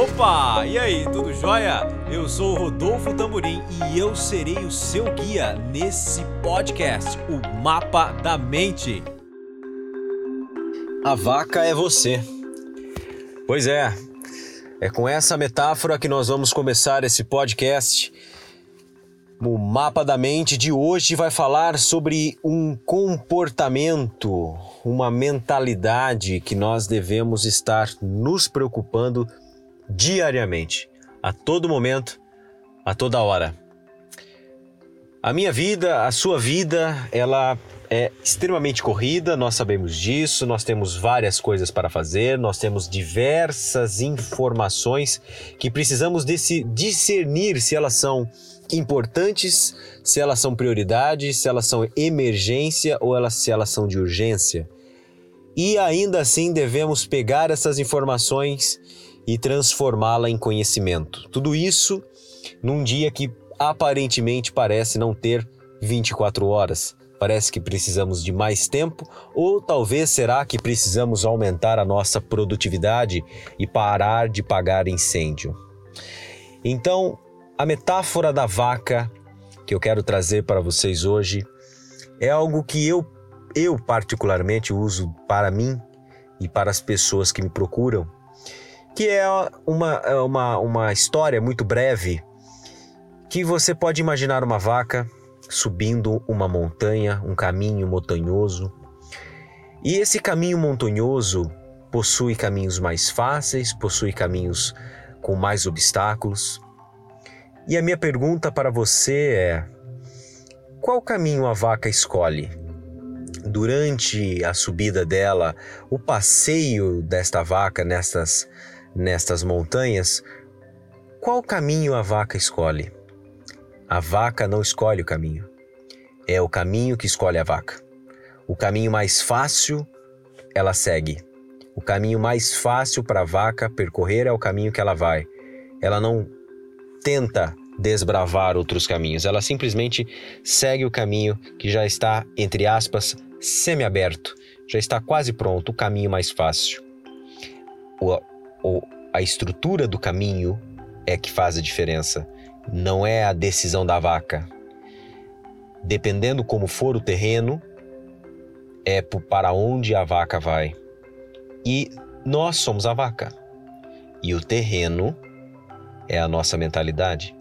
Opa! E aí, tudo jóia? Eu sou o Rodolfo Tamburim e eu serei o seu guia nesse podcast, o Mapa da Mente. A vaca é você. Pois é, é com essa metáfora que nós vamos começar esse podcast. O Mapa da Mente de hoje vai falar sobre um comportamento, uma mentalidade que nós devemos estar nos preocupando diariamente, a todo momento, a toda hora. A minha vida, a sua vida, ela é extremamente corrida, nós sabemos disso, nós temos várias coisas para fazer, nós temos diversas informações que precisamos discernir se elas são importantes, se elas são prioridade, se elas são emergência ou elas, se elas são de urgência. E ainda assim devemos pegar essas informações e transformá-la em conhecimento. Tudo isso num dia que aparentemente parece não ter 24 horas. Parece que precisamos de mais tempo, ou talvez será que precisamos aumentar a nossa produtividade e parar de pagar incêndio. Então, a metáfora da vaca que eu quero trazer para vocês hoje é algo que eu, eu particularmente uso para mim e para as pessoas que me procuram, que é uma, é uma, uma história muito breve que você pode imaginar uma vaca subindo uma montanha, um caminho montanhoso. E esse caminho montanhoso possui caminhos mais fáceis, possui caminhos com mais obstáculos. E a minha pergunta para você é: qual caminho a vaca escolhe? Durante a subida dela, o passeio desta vaca nestas, nestas montanhas, qual caminho a vaca escolhe? A vaca não escolhe o caminho. É o caminho que escolhe a vaca. O caminho mais fácil ela segue. O caminho mais fácil para a vaca percorrer é o caminho que ela vai. Ela não tenta desbravar outros caminhos. Ela simplesmente segue o caminho que já está, entre aspas, semi-aberto, já está quase pronto, o caminho mais fácil. O, a estrutura do caminho é que faz a diferença, não é a decisão da vaca. Dependendo como for o terreno, é para onde a vaca vai. E nós somos a vaca. E o terreno é a nossa mentalidade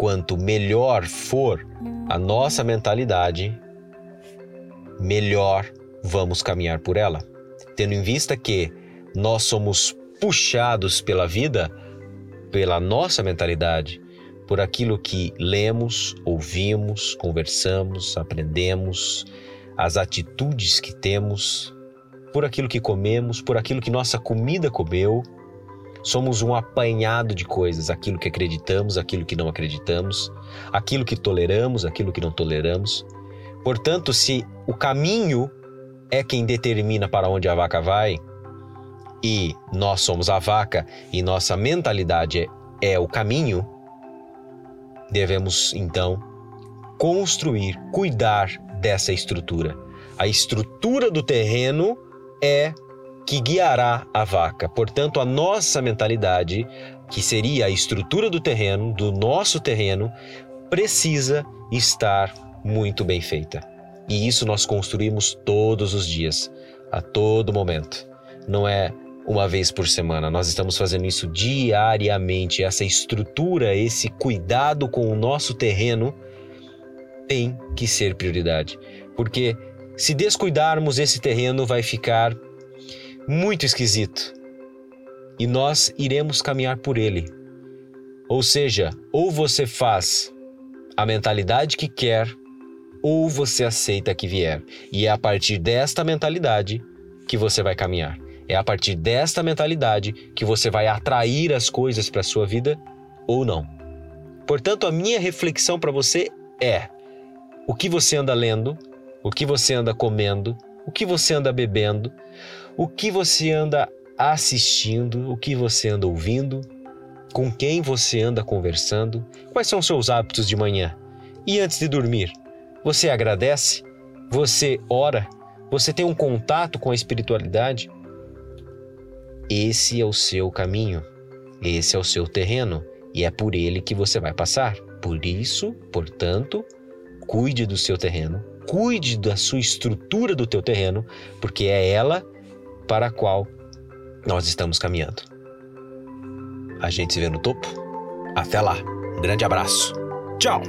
quanto melhor for a nossa mentalidade, melhor vamos caminhar por ela. Tendo em vista que nós somos puxados pela vida, pela nossa mentalidade, por aquilo que lemos, ouvimos, conversamos, aprendemos, as atitudes que temos, por aquilo que comemos, por aquilo que nossa comida comeu, Somos um apanhado de coisas, aquilo que acreditamos, aquilo que não acreditamos, aquilo que toleramos, aquilo que não toleramos. Portanto, se o caminho é quem determina para onde a vaca vai, e nós somos a vaca e nossa mentalidade é, é o caminho, devemos então construir, cuidar dessa estrutura. A estrutura do terreno é que guiará a vaca. Portanto, a nossa mentalidade, que seria a estrutura do terreno, do nosso terreno, precisa estar muito bem feita. E isso nós construímos todos os dias, a todo momento. Não é uma vez por semana, nós estamos fazendo isso diariamente. Essa estrutura, esse cuidado com o nosso terreno tem que ser prioridade. Porque se descuidarmos, esse terreno vai ficar muito esquisito. E nós iremos caminhar por ele. Ou seja, ou você faz a mentalidade que quer, ou você aceita que vier. E é a partir desta mentalidade que você vai caminhar. É a partir desta mentalidade que você vai atrair as coisas para a sua vida ou não. Portanto, a minha reflexão para você é: o que você anda lendo, o que você anda comendo, o que você anda bebendo, o que você anda assistindo, o que você anda ouvindo, com quem você anda conversando, quais são seus hábitos de manhã. E antes de dormir, você agradece? Você ora? Você tem um contato com a espiritualidade? Esse é o seu caminho. Esse é o seu terreno e é por ele que você vai passar. Por isso, portanto, cuide do seu terreno, cuide da sua estrutura do teu terreno, porque é ela para a qual nós estamos caminhando. A gente se vê no topo. Até lá. Um grande abraço. Tchau.